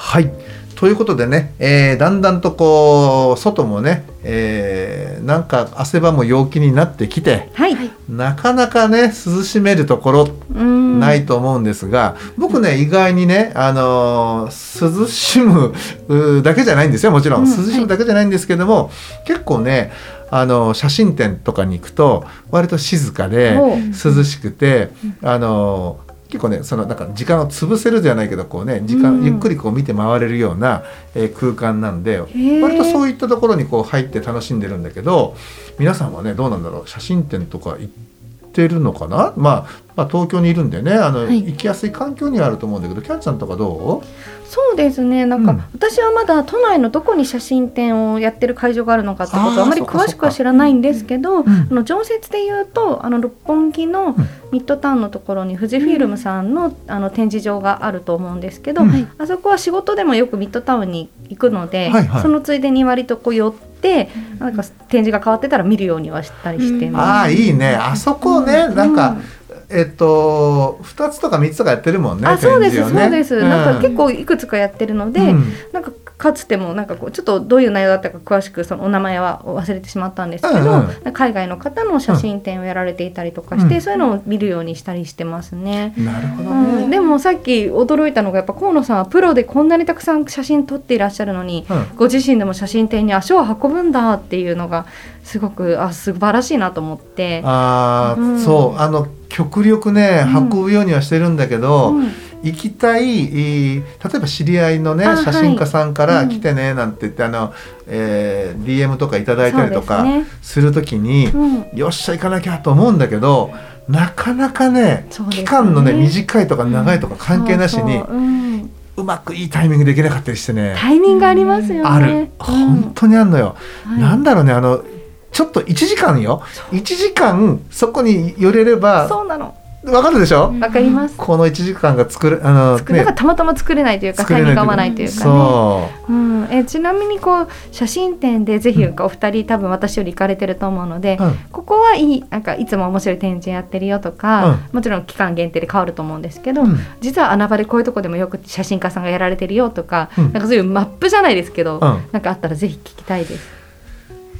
はい。ということでね、えーだんだんとこう外もね、えーなんか汗ばむ陽気になってきてはい、なかなかね涼しめるところうん。ないと思うんですが、僕ね意外にね、あのー涼しむだけじゃないんですよもちろん、うん。涼しむだけじゃないんですけども、結構ねあの写真展とかに行くと割と静かで涼しくて、あのー結構ねそのなんか時間を潰せるじゃないけどこうね時間、うん。ゆっくりこう見て回れるような、えー空間なんでー。割とそういったところにこう入って楽しんでるんだけど皆さんはねどうなんだろう？写真展とか行ってるのかな、まあ、まあ東京にいるんでねあの、はい。行きやすい環境にはあると思うんだけどキャンちゃんとかどそうですね。なんか、うん。私はまだ都内のどこに写真展をやってる会場があるのかってことあまり詳しくは知らないんですけど、う、うん。あの常設で言うとあの六本木のミッドタウンのところに富士フィルムさんの,、あの展示場があると思うんですけど、あそこは仕事でもよくミッドタウンに行くので、はいはい。そのついでに割とこう寄ってなんか展示が変わってたら見るようにはしたりしてうんます。ああいいね。あそこね、なんか、えっと2つとか3つとかやってるもんねあそうです、ね。そうです、なんか結構いくつかやってるので、うん。なんかかつてもなんかこうちょっとどういう内容だったか詳しくそのお名前は忘れてしまったんですけど、うんう海外の方の写真展をやられていたりとかして、うん。そういうのを見るようにしたりしてますね。なるほどうね、ん、でもさっき驚いたのがやっぱ河野さんはプロでこんなにたくさん写真撮っていらっしゃるのにうん。ご自身でも写真展に足を運ぶんだっていうのがすごくあ素晴らしいなと思って。あーうん。そう。あの極力ねうん。運ぶようにはしてるんだけど、うん。行きたい、えー例えば知り合いのねあ写真家さんからはい。来てねなんて言って、あの、えー DM とかいただいたりとかするときに、うん。よっしゃ行かなきゃと思うんだけどなかなかねね。期間のね短いとか長いとか関係なしに、そうまくいいタイミングできなかったりしてね、タイミングありますよね。ある。うん。本当にあんのよ。はい。なんだろうねあのちょっと1時間よ。1時間そこに寄れればそうなの。わかるでしょ、わかります。この1時間が作るあの作なんかたまたま作れないというか、タイミング合わないというかね。そう。うん、えちなみにこう写真展でぜひお二人多分私より行かれてると思うので、うん。ここはいいなんかいつも面白い展示やってるよとか、もちろん期間限定で変わると思うんですけど、うん。実は穴場でこういうとこでもよく写真家さんがやられてるよとか、うん。なんかそういうマップじゃないですけど、うん。なんかあったらぜひ聞きたいです。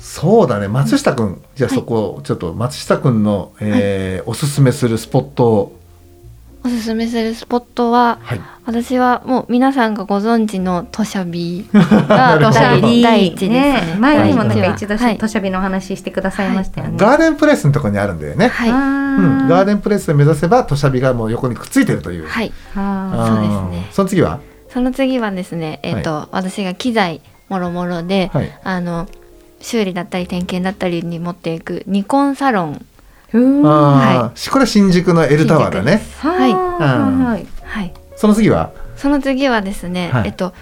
そうだね。松下君、じゃあはい。そこちょっと松下君の、えーおすすめするスポットを。おすすめするスポットははい。私はもう皆さんがご存知の土砂火ながるほど。第第一ですね。ね。前にもなんか第一度はい。土砂火の話してくださいましたよね。ガーデンプレスのところにあるんだよね、はい。あうん、ーガーデンプレスを目指せば土砂火がもう横にくっついてるという、はい。あそうですね。その次は？その次はですねえっ、と、私が機材もろもろで、はい。あの修理だったり点検だったりに持っていくニコンサロン。はあー。これ新宿の L タワーだね。いはい。はい。はい。はいその次は？その次はですね、はい。えっと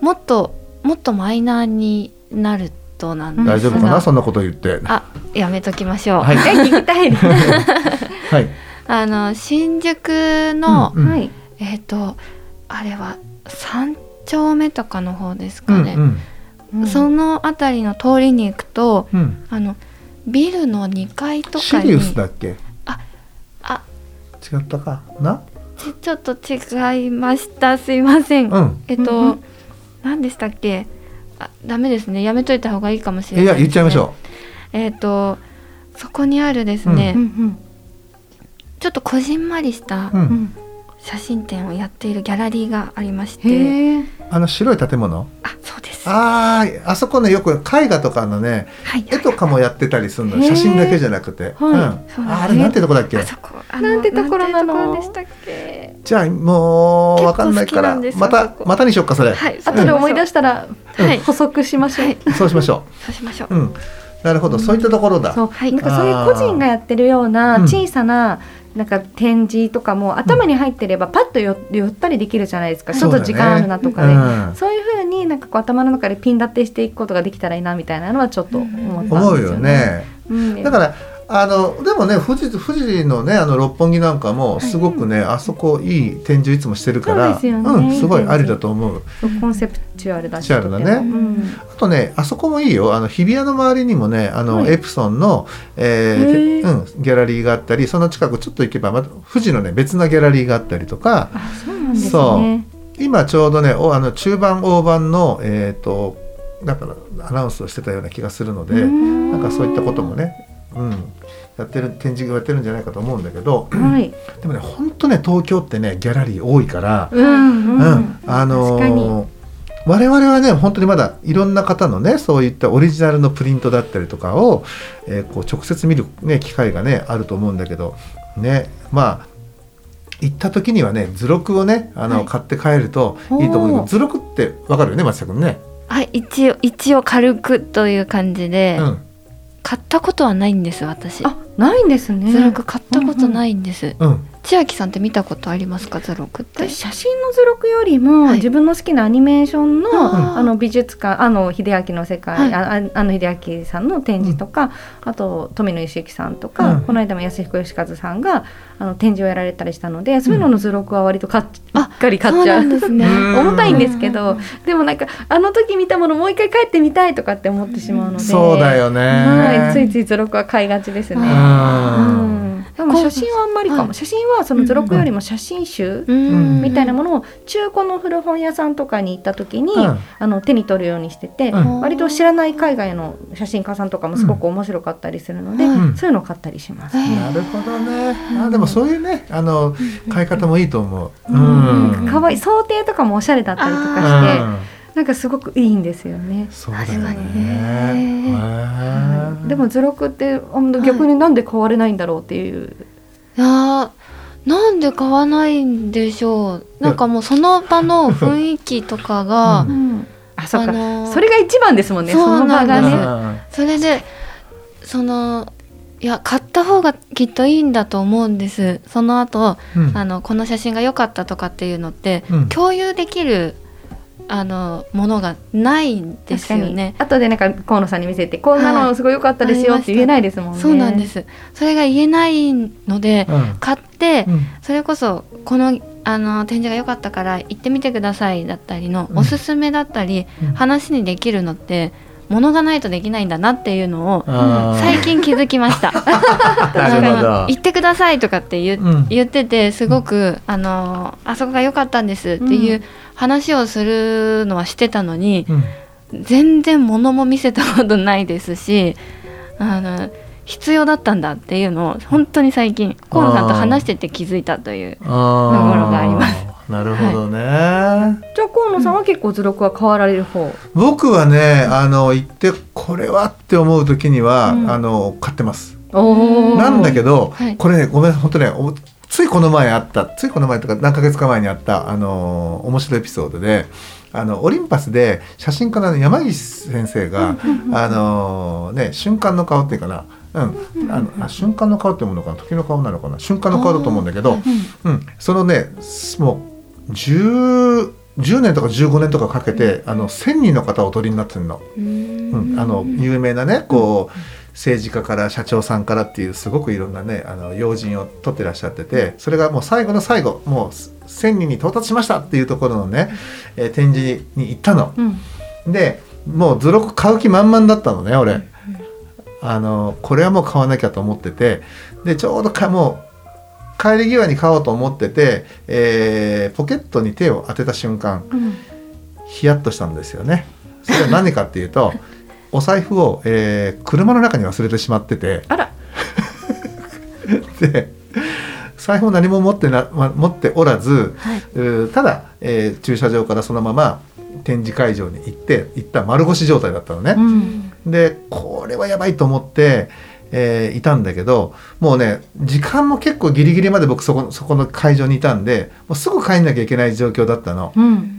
もっともっとマイナーになるとなんです。が、大丈夫かな？そんなこと言って。あやめときましょう、はい。え 聞きたいです。はい。あの新宿の、うんはい。えっ、とあれは三丁目とかの方ですうかね、んうんその辺りの通りに行くとうん。あのビルの2階とシかにリウスだっけ？ああ。違ったか？な？ちちょっと違いました。すいません、うん。えっと、うんうん。何でしたっけ？あダメですね。やめといた方がいいかもしれいないです、ね、や言っちゃいましょえっ、とそこにあるですね、ちょっとこじんまりした。写真展をやっているギャラリーがありまして。あの白い建物？あそうです。あーあそこねよく絵画とかのねはい。絵とかもやってたりするの写真だけじゃなくて、はい。うん、ああれなんてとこだっけ？あそこあなんてところなの？でしたっけ？じゃあもうわかんないからまたまたにしよっかそれ、はい後で思い出したらはい補足しましょう。はい。そうしましょそうしましょうう。うんなるほど、そういったところだ。そう、はい。なんかそういう個人がやってるようなうん。小さな、なんか展示とかも頭に入ってればパッとよ寄ったりできるじゃないですか、ちょっと時間あるなとかで、うん。そういうふうになんかこう頭の中でピン立てしていくことができたらいいなみたいなのはちょっと思ったんですよね。思うよね。うん。だからあのでもね富士富士のねあの六本木なんかもすごくね、あそこいい展示いつもしてるからそうね。うん、すごいありだと思う。コンセプチュアルだし。チュアルだね。うん。あとねあそこもいいよ。あの日比谷の周りにもねあの、はい。エプソンの、えーうん、ギャラリーがあったりその近くちょっと行けばまた富士のね別なギャラリーがあったりとか。あそうなんですね。今ちょうどねおあの中盤大盤のえっ、とだからアナウンスをしてたような気がするので、うん。なんかそういったこともね、うん、やってる展示がやってるんじゃないかと思うんだけどはい。でもね本当ね東京ってねギャラリー多いから、うんうん。うんあのー我々はね本当にまだいろんな方のねそういったオリジナルのプリントだったりとかを、えーこう直接見る、ね、機会がねあると思うんだけどねまあ行った時にはね図録をねあの、はい買って帰るといいと思う図録ってわかるよね松下君ね？はい一応一応軽くという感じで、うん買ったことはないんです私。あないんですね。図録買ったことないんです、うん千秋さんって見たことありますか？図録って。私写真の図録よりも、はい。自分の好きなアニメーションの,、あの美術館あの秀明の世界、はい。あああの秀明さんの展示とか、あと富野義行さんとか、うん。この間も安彦義和さんがあの展示をやられたりしたのでそういうのの図録は割と買っ,、かり買っちゃう。ですね。う ん重たいんですけどでもなんかあの時見たものもう一回帰ってみたいとかって思ってしまうのでそうだよね。はい、ついつい図録は買いがちですね。うん。うんでも写真はあんまりかも、はい。写真はその図録よりも写真集うん。みたいなものを中古の古本屋さんとかに行った時に、うん。あの手に取るようにしてて、うん。割と知らない海外の写真家さんとかもすごく面白かったりするので、うん。そういうのを買ったりします。へなるほどね。あでもそういうねあの買い方もいいと思う。ううん。可愛い。想定とかもおしゃれだったりとかして、うんなんかすごくいいんですよね。そうだよね。確かにへーでも図録って逆になんで買われないんだろうっていう。いやーなんで買わないんでしょうなんかもうその場の雰囲気とかが、ううんあ、そうか、あのーそれが一番ですもんね。その場がね。それでそのいや買った方がきっといいんだと思うんですその後うんあのこの写真が良かったとかっていうのって、うん共有できるあのものがないんですよね。後でなんか河野さんに見せてこんなのすごい良かったですよって言えないですもんね。そうなんです。それが言えないので、うん。買って、うん。それこそこのあの展示が良かったから行ってみてくださいだったりの、うん。おすすめだったり、うん。話にできるのって物がないとできないんだなっていうのを最近気づきました。行ってくださいとかって言,、うん。言っててすごく、あのあそこが良かったんですっていう話をするのはしてたのに、うん。全然物も見せたことないですしあの必要だったんだっていうのを本当に最近河野さんと話してて気づいたというところがありますなるほどね。じゃあ河野さんは結構図録は買われる方？僕はねあの行ってこれはって思う時には、うん。あの買ってます。おなんだけど、はい。これねごめん本当ねおついこの前あったついこの前とか何ヶ月か前にあったあの面白いエピソードであのオリンパスで写真家の山岸先生があのね瞬間の顔っていうかな。うん、あのあ瞬間の顔ってものかな？時の顔なのかな？瞬間の顔だと思うんだけど、うん、そのねもう 10, 10年とか15年とかかけてあの1,000人の方をお取りになってるの。うん、あの有名なねこう政治家から社長さんからっていうすごくいろんなねあの要人を取ってらっしゃっててそれがもう最後の最後もう1,000人に到達しましたっていうところのね、えー展示に行ったの。うん。でもう図録買う気満々だったのね俺。あのこれはもう買わなきゃと思っててでちょうどかもう帰り際に買おうと思ってて、えーポケットに手を当てた瞬間うん。ヒヤッとしたんですよね。それは何かっていうと お財布を、えー車の中に忘れてしまっててあら。で財布を何も持ってな、ま、持っておらず、はいただ、えー駐車場からそのまま展示会場に行って行った丸腰状態だったのね。うん。でこれはやばいと思って、えーいたんだけどもうね時間も結構ギリギリまで僕そこそこの会場にいたんでもうすぐ帰んなきゃいけない状況だったの。うん。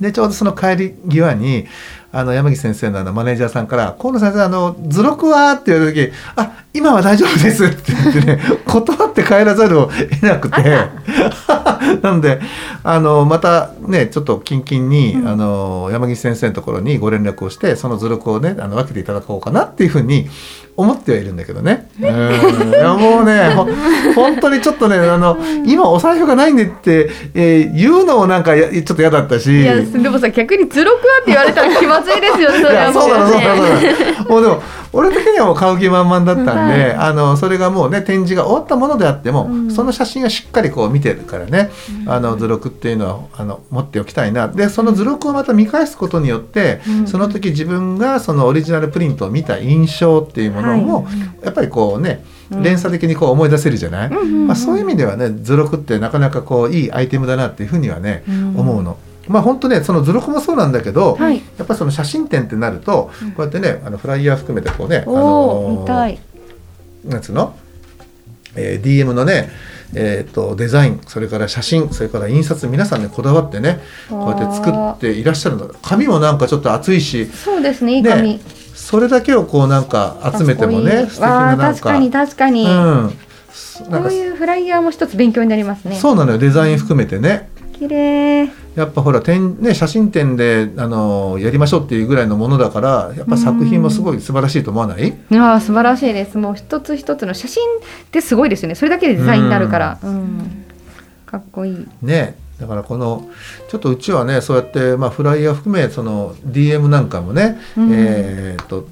でちょうどその帰り際にあの山岸先生のあのマネージャーさんから「河野先生あの図録は?」って言われた時「あ今は大丈夫です」って言ってね 断って帰らざるを得なくて なのであのまたねちょっとキンキンに、あの山岸先生のところにご連絡をしてその図録をねあの分けていただこうかなっていうふうに思ってはいるんだけどね。うん。いやもうねほ本当にちょっとねあの今お財布がないんでって、えー言うのもなんかやちょっと嫌だったし。いやでもさ逆に図録はって言われたら気まずいですよそれはもそうだろうそうだろうねそうだ もうでも俺的にはもう買う気満々だったんで、あのそれがもうね展示が終わったものであっても、その写真はしっかりこう見てるからね、あの図録っていうのはあの持っておきたいな。でその図録をまた見返すことによって、その時自分がそのオリジナルプリントを見た印象っていうものも、やっぱりこうね連鎖的にこう思い出せるじゃない、まあ、そういう意味ではね図録ってなかなかこういいアイテムだなっていうふうにはね、思うの。まあ本当ねその図録もそうなんだけど、はい。やっぱりその写真展ってなると、こうやってねあのフライヤー含めてこうね、あおのーなんつうの、えー DM のねえー、とデザインそれから写真それから印刷皆さんねこだわってねこうやって作っていらっしゃるの。紙もなんかちょっと厚いし。そうですねいい紙、ねそれだけをこうなんか集めてもね素敵ななんか確かに確かに、うん。こういうフライヤーも一つ勉強になりますね。そうなのよデザイン含めてね。綺麗。やっぱほら展、ね、写真展であのやりましょうっていうぐらいのものだからやっぱ作品もすごい素晴らしいと思わない、ああ素晴らしいです。もう一つ一つの写真ってすごいですよね。それだけでデザインになるから。うん、かっこいい。ねだからこのちょっとうちはねそうやって、まあ、フライヤー含めその DM なんかもね、うん。えーっと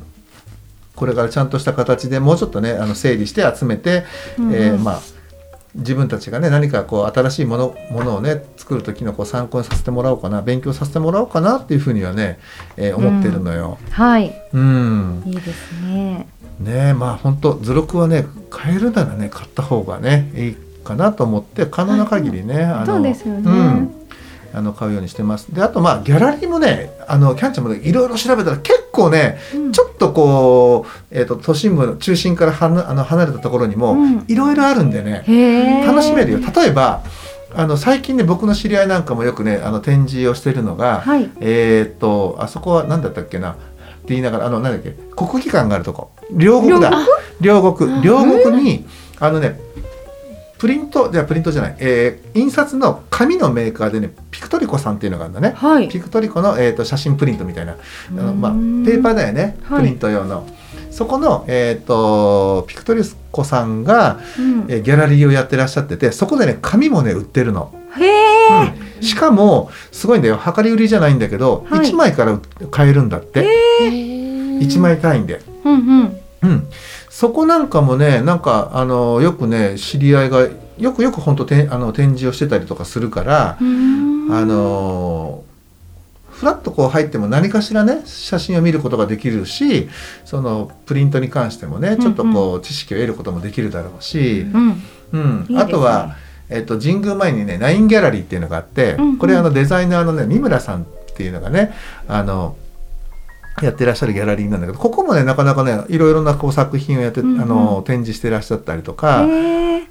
これからちゃんとした形でもうちょっとねあの整理して集めて、うん。えーまあ自分たちがね何かこう新しいものものをね作る時のこう参考にさせてもらおうかな勉強させてもらおうかなっていうふうにはね、えー思ってるのよ。はい。うん、いいですね。ねえまあ本当図録はね買えるならね買った方がねいいかなと思って可能な限りね、あのそうですよね。うん。あの買うようにしてます。であとまあギャラリーもねあのキャンちゃんもねいろいろ調べたら結構ね、ちょっとこう、えー、と都心部の中心からはなあの離れたところにもうん。いろいろあるんでね、へえ楽しめるよ。例えばあの最近ね僕の知り合いなんかもよくねあの展示をしてるのが、はい。えっ、とあそこは何だったっけなって言いながらあの何だっけ国技館があるとこ。両国だ。両国？両国。にあのねプリントじゃプリントじゃない、えー印刷の紙のメーカーでねピクトリコさんっていうのがあるんだね、はい。ピクトリコの、えー、と写真プリントみたいな。あの、まあ、ペーパーだよね。はい。プリント用の、そこの、えー、とピクトリコさんが、うん。えーギャラリーをやってらっしゃっててそこでね紙もね売ってるの。へえ、うん。しかもすごいんだよ。量り売りじゃないんだけど、はい。1枚から買えるんだって、1枚単位で。うんうん。うん、そこなんかもねなんかあのよくね知り合いがよくよく本当てあの展示をしてたりとかするから、あのフラッとこう入っても何かしらね写真を見ることができるしそのプリントに関してもねちょっとこう知識を得ることもできるだろうし、うんうん。あとは、えっと神宮前にねナインギャラリーっていうのがあって、うんうん。これあのデザイナーのね三村さんっていうのがねあのやってらっしゃるギャラリーなんだけどここもねなかなかねいろいろなこう作品をやって、うんうん。あの展示してらっしゃったりとか、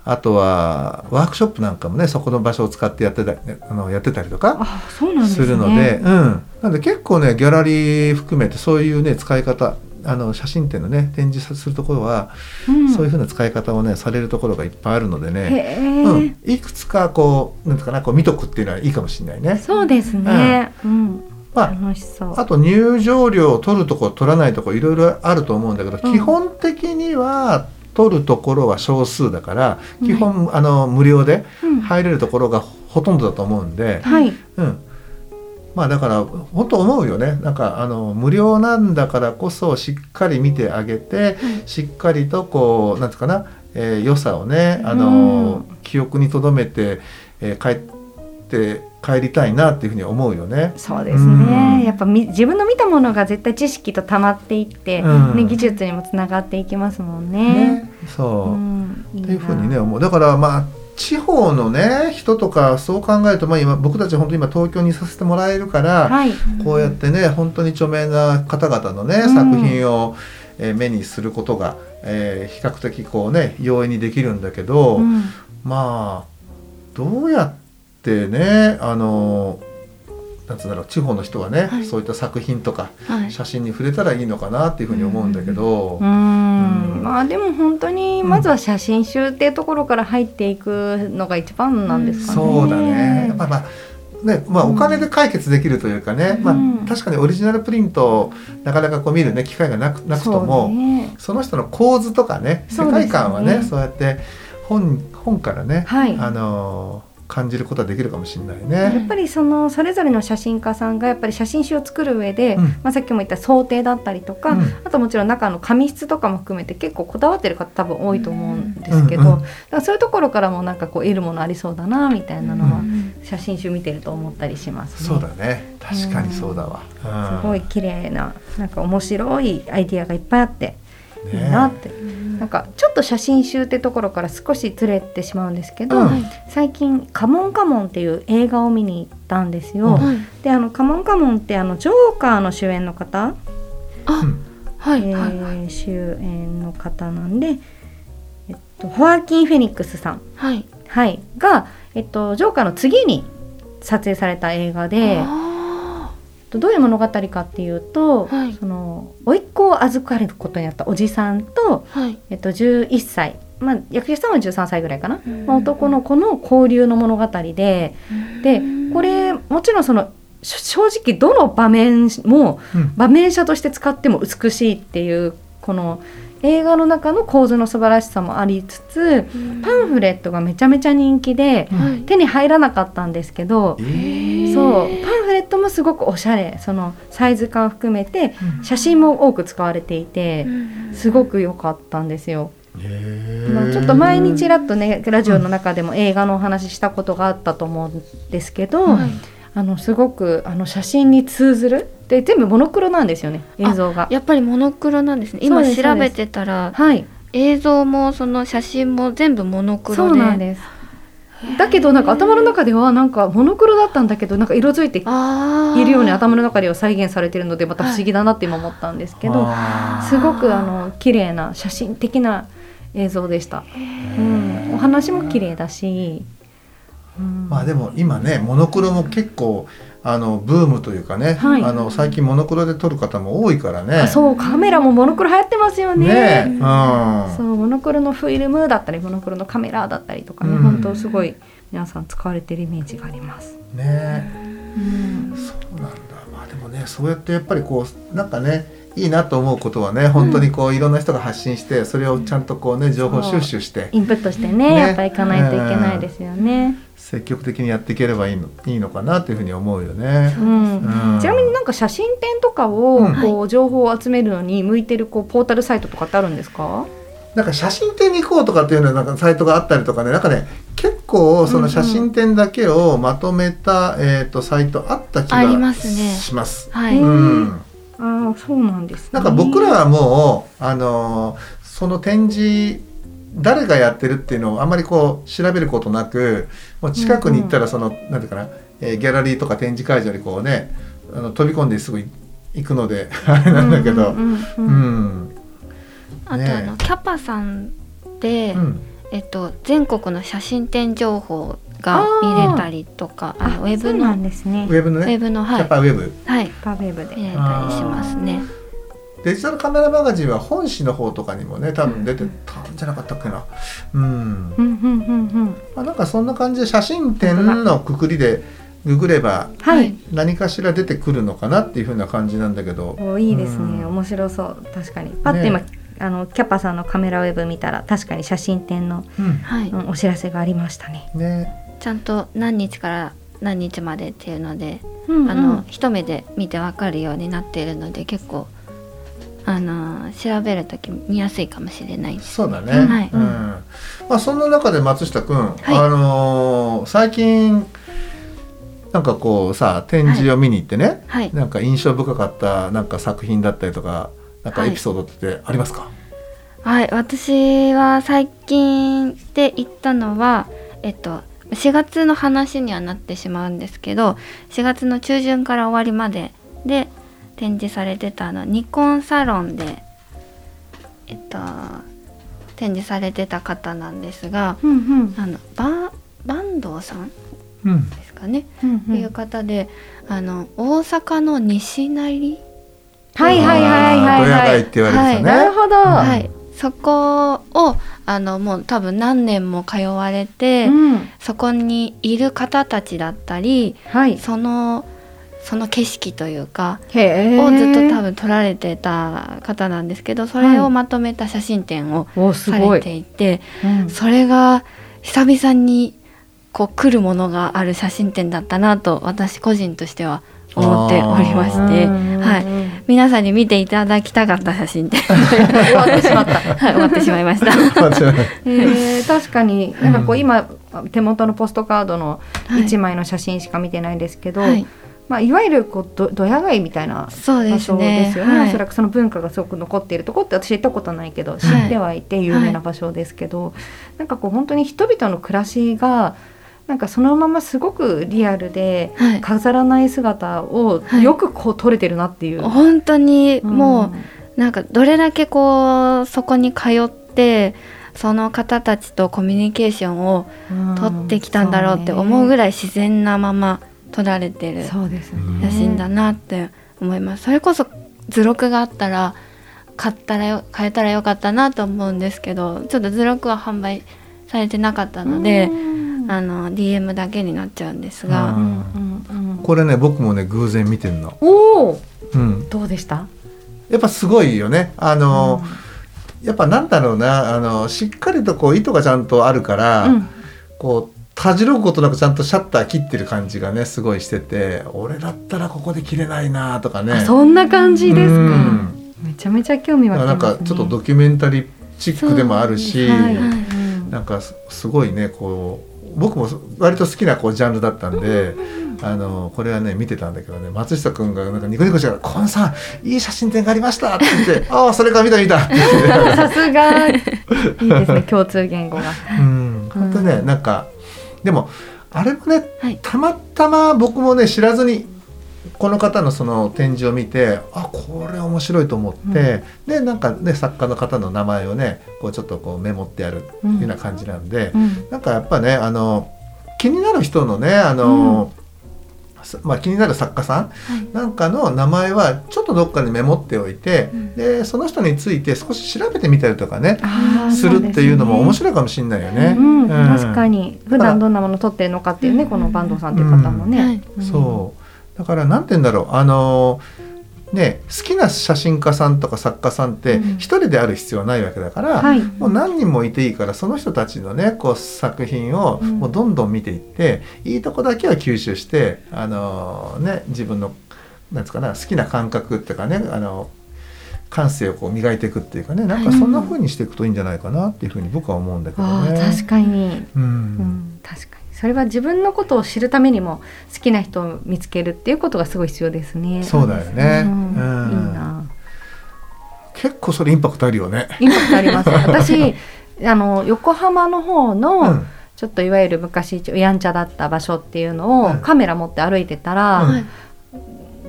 あとはワークショップなんかもねそこの場所を使ってやってたあのやってたりとかあそうなんですすねるのでうん、なんで結構ねギャラリー含めてそういうね使い方あの写真展のね展示するところは、うん。そういうふうな使い方をねされるところがいっぱいあるのでね、うん、いくつかこうなんかなこう見とくっていうのはいいかもしれないね。そうですね、うんまああと入場料を取るとこ取らないとこいろいろあると思うんだけど、うん。基本的には取るところは少数だから、うん基本あの無料でうん。入れるところがほとんどだと思うんで、はい。うん、まあだから本当思うよね。なんかあの無料なんだからこそしっかり見てあげて、しっかりとこうなんていうかな、えー良さをねあの、記憶に留めて、えー帰って帰りたいなっていうふうに思うよね。そうですうん。ねやっぱみ自分の見たものが絶対知識と溜まっていって、うん。ね、技術にもつながっていきますもんね。ね。そう、うん。いいなっていうふうにね思う。だからまあ地方のね人とかそう考えると、まあ、今僕たち本当に今東京にさせてもらえるから、はい、こうやってね本当に著名な方々のね、うん。作品を、えー目にすることがえー比較的こうね容易にできるんだけど、うん。まあどうやってねあのなんつうんだろう地方の人はね、はい。そういった作品とかはい。写真に触れたらいいのかなっていうふうに思うんだけど、うーん。まあでも本当にまずは写真集っていうところから入っていくのが一番なんですかね。そうだね。やっぱまあねまあ、お金で解決できるというかね、まあうん、確かにオリジナルプリントをなかなかこう見る、ね、機会がなくなくともそうね。その人の構図とかね世界観はねそうやって本本からね、はい。あのー感じることはできるかもしれないやね。っぱりそのそれぞれの写真家さんがやっぱり写真集を作る上で、うん。まあ、さっきも言った想定だったりとか、うん。あともちろん中の紙質とかも含めて結構こだわってる方多分多いと思うんですけど、うんうんだからそういうところからもなんかこう得るものありそうだなみたいなのは、うん写真集見てると思ったりしますね。そうだね。確かにそうだわ。うん。すごい綺麗ななんか面白いアイディアがいっぱいあっていいなって、なんかちょっと写真集ってところから少しずれてしまうんですけど、うん。はい最近「カモンカモン」っていう映画を見に行ったんですよ。うん。はい。であの「カモンカモン」ってあのジョーカーの主演の方、はいえはいはい。ー主演の方なんで、えっと、ホアキン・フェニックスさん、はい。はい、が、えっと、ジョーカーの次に撮影された映画で。あどういう物語かっていうと、はい。その甥っ子を預かることになったおじさんと、ーはい。えっと、11歳、まあ、役者さんは13歳ぐらいかな、うん。まあ男の子の交流の物語ででこれもちろんそのし正直どの場面もうん。場面写として使っても美しいっていうこの映画の中の構図の素晴らしさもありつつパンフレットがめちゃめちゃ人気ではい。手に入らなかったんですけどえー。そうパンフレットもすごくおしゃれ。そのサイズ感含めてうん。写真も多く使われていてすごく良かったんですよ。まあ、ちょっと前にちらっとねラジオの中でも映画のお話ししたことがあったと思うんですけど、はい。あのすごくあの写真に通ずるで全部モノクロなんですよね映像が。やっぱりモノクロなんですね。今調べてたらはい。映像もその写真も全部モノクそロで。うなんです。だけどなんか頭の中ではなんかモノクロだったんだけどなんか色づいているように頭の中では再現されてるのでまた不思議だなって今思ったんですけどすごくあの綺麗な写真的な映像でした。うん、お話も綺麗だし、うん。まあでも今ねモノクロも結構あのブームというかね、はいあの最近モノクロで撮る方も多いからね。あそうカメラもモノクロ流行ってますよね。ねえ、うん、そうモノクロのフィルムだったりモノクロのカメラだったりとかね、うん本当すごい皆さん使われてるイメージがあります。ねうんそうなんだ。まあでもねそうやってやっぱりこうなんかねいいなと思うことはね本当にこういろんな人が発信してそれをちゃんとこうね情報収集してインプットしてねねやっぱ行かないといけないですよね。積極的にやっていければいいのいいのかなというふうに思うよね。うんうんちなみになんか写真展とかをうんこう情報を集めるのに向いてるこうポータルサイトとかってあるんですか？なんか写真展に行こうとかっていうのはなんかサイトがあったりとかねなんかね結構その写真展だけをまとめた、えー、とサイトあった気がますねします。はい、ううんんああそうなんです、ね。なんか僕らはもう、あのーその展示誰がやってるっていうのをあんまりこう調べることなくもう近くに行ったらその、なんていうかな、えーギャラリーとか展示会場にこうねあの飛び込んですぐ行くので あれなんだけど、うんうんううんん。あとあのキャパさんで、うん。えっと、全国の写真展情報が見れたりとかあのウェブのそうなんですね。ウ。ェブのウェね、ブのはい。キャパウェブ。はい。パーウェブで。見れたりしますね。デジタルカメラマガジンは本誌の方とかにもね多分出てたんじゃなかったっけな。うん。うんうんうんうん。まあ、なんかそんな感じで写真展のくくりでググればはい。何かしら出てくるのかなっていう風な感じなんだけど、おいいですね、うん。面白そう。確かに。パッと今、ね。あのキャパさんのカメラウェブ見たら確かに写真展の、うん。はい、うんお知らせがありましたね。ね。ちゃんと何日から何日までっていうので、うん。あの一目で見てわかるようになっているので結構あの調べる時見やすいかもしれない。そうだね、はい。うん。まあ、そんな中で松下くん、い。あのー最近なんかこうさ展示を見に行ってね、はい、なんか印象深かったなんか作品だったりとかなんかはい。エピソードってありますか、はい、私は最近で行ったのは、えっと、4月の話にはなってしまうんですけど4月の中旬から終わりまでで展示されてたあのニコンサロンで、えっと、展示されてた方なんですがうんうん。あのば坂東さんうん。ですかね、うんっていう方であの大阪の西成、はいはいはいはいはい。街って言われてたね、なるほど、はい、そこをあのもう多分何年も通われて、うん。そこにいる方たちだったりはい。そのその景色というかをずっと多分撮られてた方なんですけどそれをまとめた写真展をさごい。れていて、うん。それが久々にこう来るものがある写真展だったなと私個人としては思っておりまして、はい、皆さんに見ていただきたかった写真展。終わってしまった。はい終わってしまいました。えー、確かになんかこう今手元のポストカードのはい。一枚の写真しか見てないですけど、はい、まあいわゆるこうどドヤ街みたいな場所。ですよね。はい。おそらくその文化がすごく残っているところって私行ったことないけど知ってはいて有名な場所ですけど、なんかこう本当に人々の暮らしがなんかそのまますごくリアルではい。飾らない姿をはいよくこう撮れてるなっていう。本当にもう、んなんかどれだけこうそこに通ってその方たちとコミュニケーションを取ってきたんだろうって思うぐらいらい自然なまま撮られてるそうですね。写真だなって思います。それこそ図録があったら買ったらよ買えたらよかったなと思うんですけどちょっと図録は販売されてなかったので、うん。あの DM だけになっちゃうんですうが、うん。うん。うんこれね僕もね偶然見てんの、おお。うん、どうでした？やっぱすごいよね。あの、やっぱなんだろうなあのしっかりとこう糸がちゃんとあるから、うん。こうたじろぐことなくちゃんとシャッター切ってる感じがねすごいしてて俺だったらここで切れないなとかね。あそんな感じですか。うん。めちゃめちゃ興味湧きなんますね。かちょっとドキュメンタリーチックでもあるし、はいはいうんなんかすすごいねこう僕も割と好きなこうジャンルだったんで、あのこれはね見てたんだけどね松下君がなんかニコニコしながら「コンさんいい写真展がありました」って言って「ああそれから見た見た」って言って。さすが。いいですね 共通言語が。うん。本当ね、うんなんかでもあれもねはい。たまたま僕もね知らずにこの方のその展示を見てあこれ面白いと思って、でなんかね作家の方の名前をねこうちょっとこうメモってあるっていうような感じなんで、うん。なんかやっぱねあの気になる人のねあの、さまあ、気になる作家さんはい。なんかの名前はちょっとどっかにメモっておいて、うん。でその人について少し調べてみたりとかねあーするっていうのも面い白いかもしれないよね。うん、うん。確かに。普段どんなもの撮ってるのかっていうね、うん。この坂東さんっていう方もね、はい。うんそう。だからなんて言うんだろう。あのね好きな写真家さんとか作家さんってうん。一人である必要はないわけだから、はい。もう何人もいていいからその人たちのねこう作品をうん。もうどんどん見ていって、いいとこだけは吸収してあのね自分のなんですかね好きな感覚っていうかねあの感性をこう磨いていくっていうかねなんかそんな風にしていくといいんじゃないかなっていう風に僕は思うんだけどあね。ー確かに、うん。うん、確かにそれは自分のことを知るためにも好きな人を見つけるっていうことがすごい必要ですね。そうだよね。うんうんいいな。結構それインパクトあるよね。インパクトあります。私あの横浜の方の、うんちょっといわゆる昔やんちゃだった場所っていうのを、うんカメラ持って歩いてたら、うんはい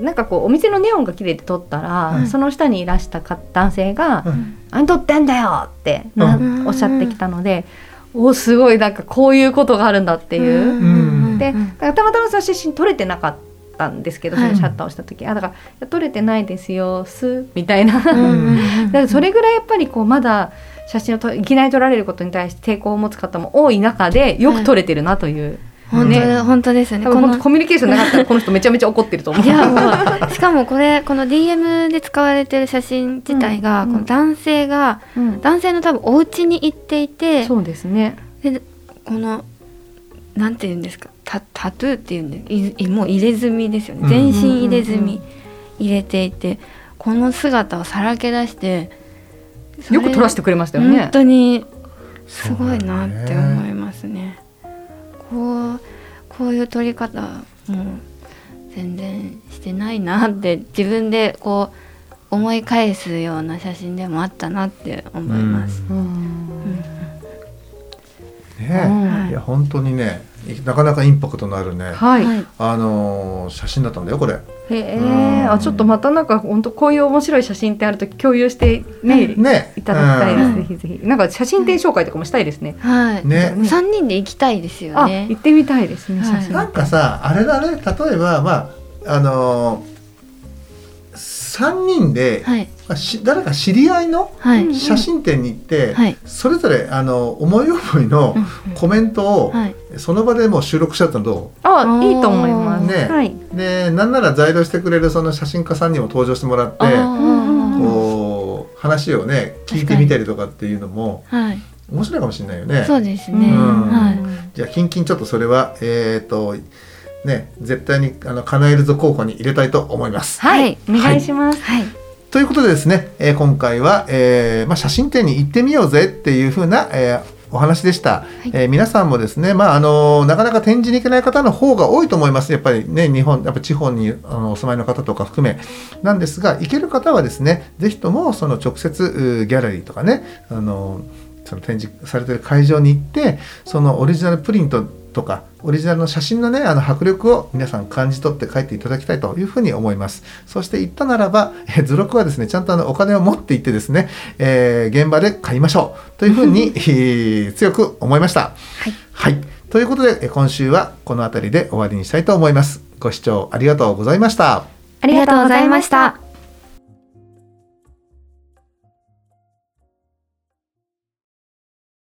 なんかこうお店のネオンが綺麗で撮ったら、うんその下にいらしたか男性がうん「何撮ってんだよ!」ってな、うんおっしゃってきたので、おすごい。なんかこういうことがあるんだっていう。うん。でだからたまたまその写真撮れてなかったんですけど、はい。そのシャッターをした時あだから撮れてないですよすみたいな、だからそれぐらいやっぱりこうまだ写真をといきなり撮られることに対して抵抗を持つ方も多い中でよく撮れてるなという、本当ね本当ですね。このコミュニケーションなかったらこの人めちゃめちゃ怒ってると思う。いやもうしかもこれこの DM で使われてる写真自体が、うんこの男性がうん男性の多分お家に行っていてそうですね。でこのなんて言うんですかタタトゥーっていうんでもう入れ墨ですよね、うん全身入れ墨、入れていてこの姿をさらけ出してよく撮らせてくれましたよね本。当にすごいなって思いますねこうこういう撮り方もう全然してないなって自分でこう思い返すような写真でもあったなって思います。うん。うんねうん。いや本当にねなかなかインパクトのあるね、はい。はいあのー写真だったんだよこれ。へえうんあちょっとまたなんか本当こういう面白い写真ってあるとき共有してね、ね。いただきたいです、うんぜひぜひなんか写真展紹介とかもしたいですね、はい。ね。三人で行きたいですよあね行。ってみたいですねはい写真、なんかさあれだね例えばまああのー、3人で、はい。誰か知り合いのはい。写真展に行って、はい。それぞれあの思い思いのうんコメントをはい。その場でもう収録しちゃったのどあいいと思います、ね。はい、うでなんなら在庫してくれるその写真家さんにも登場してもらってこう話をね聞いてみたりとかっていうのもはい。面白いかもしれないよね。そうですね。うん。はい。じゃあキンキンちょっとそれはえっ、とね絶対にあの叶えるぞ候補に入れたいと思います。はい、はい。お願いします、はい。ということでですね、えー今回は、えーまあ、写真展に行ってみようぜっていう風な、えーお話でした、えー皆さんもですね、まああのなかなか展示に行けない方の方が多いと思います。やっぱりね日本やっぱ地方にあのお住まいの方とか含め。なんですが行ける方はですねぜひともその直接うギャラリーとかねあのその展示されてる会場に行ってそのオリジナルプリントとかオリジナルの写真のねあの迫力を皆さん感じ取って帰っていただきたいというふうに思います。そして行ったならば、えー図録はですねちゃんとあのお金を持って行ってですね、えー現場で買いましょう。というふうに、えー強く思いました。はい、ということでえー今週はこの辺りで終わりにしたいと思います。ご視聴ありがとうございました。ありがとうございました。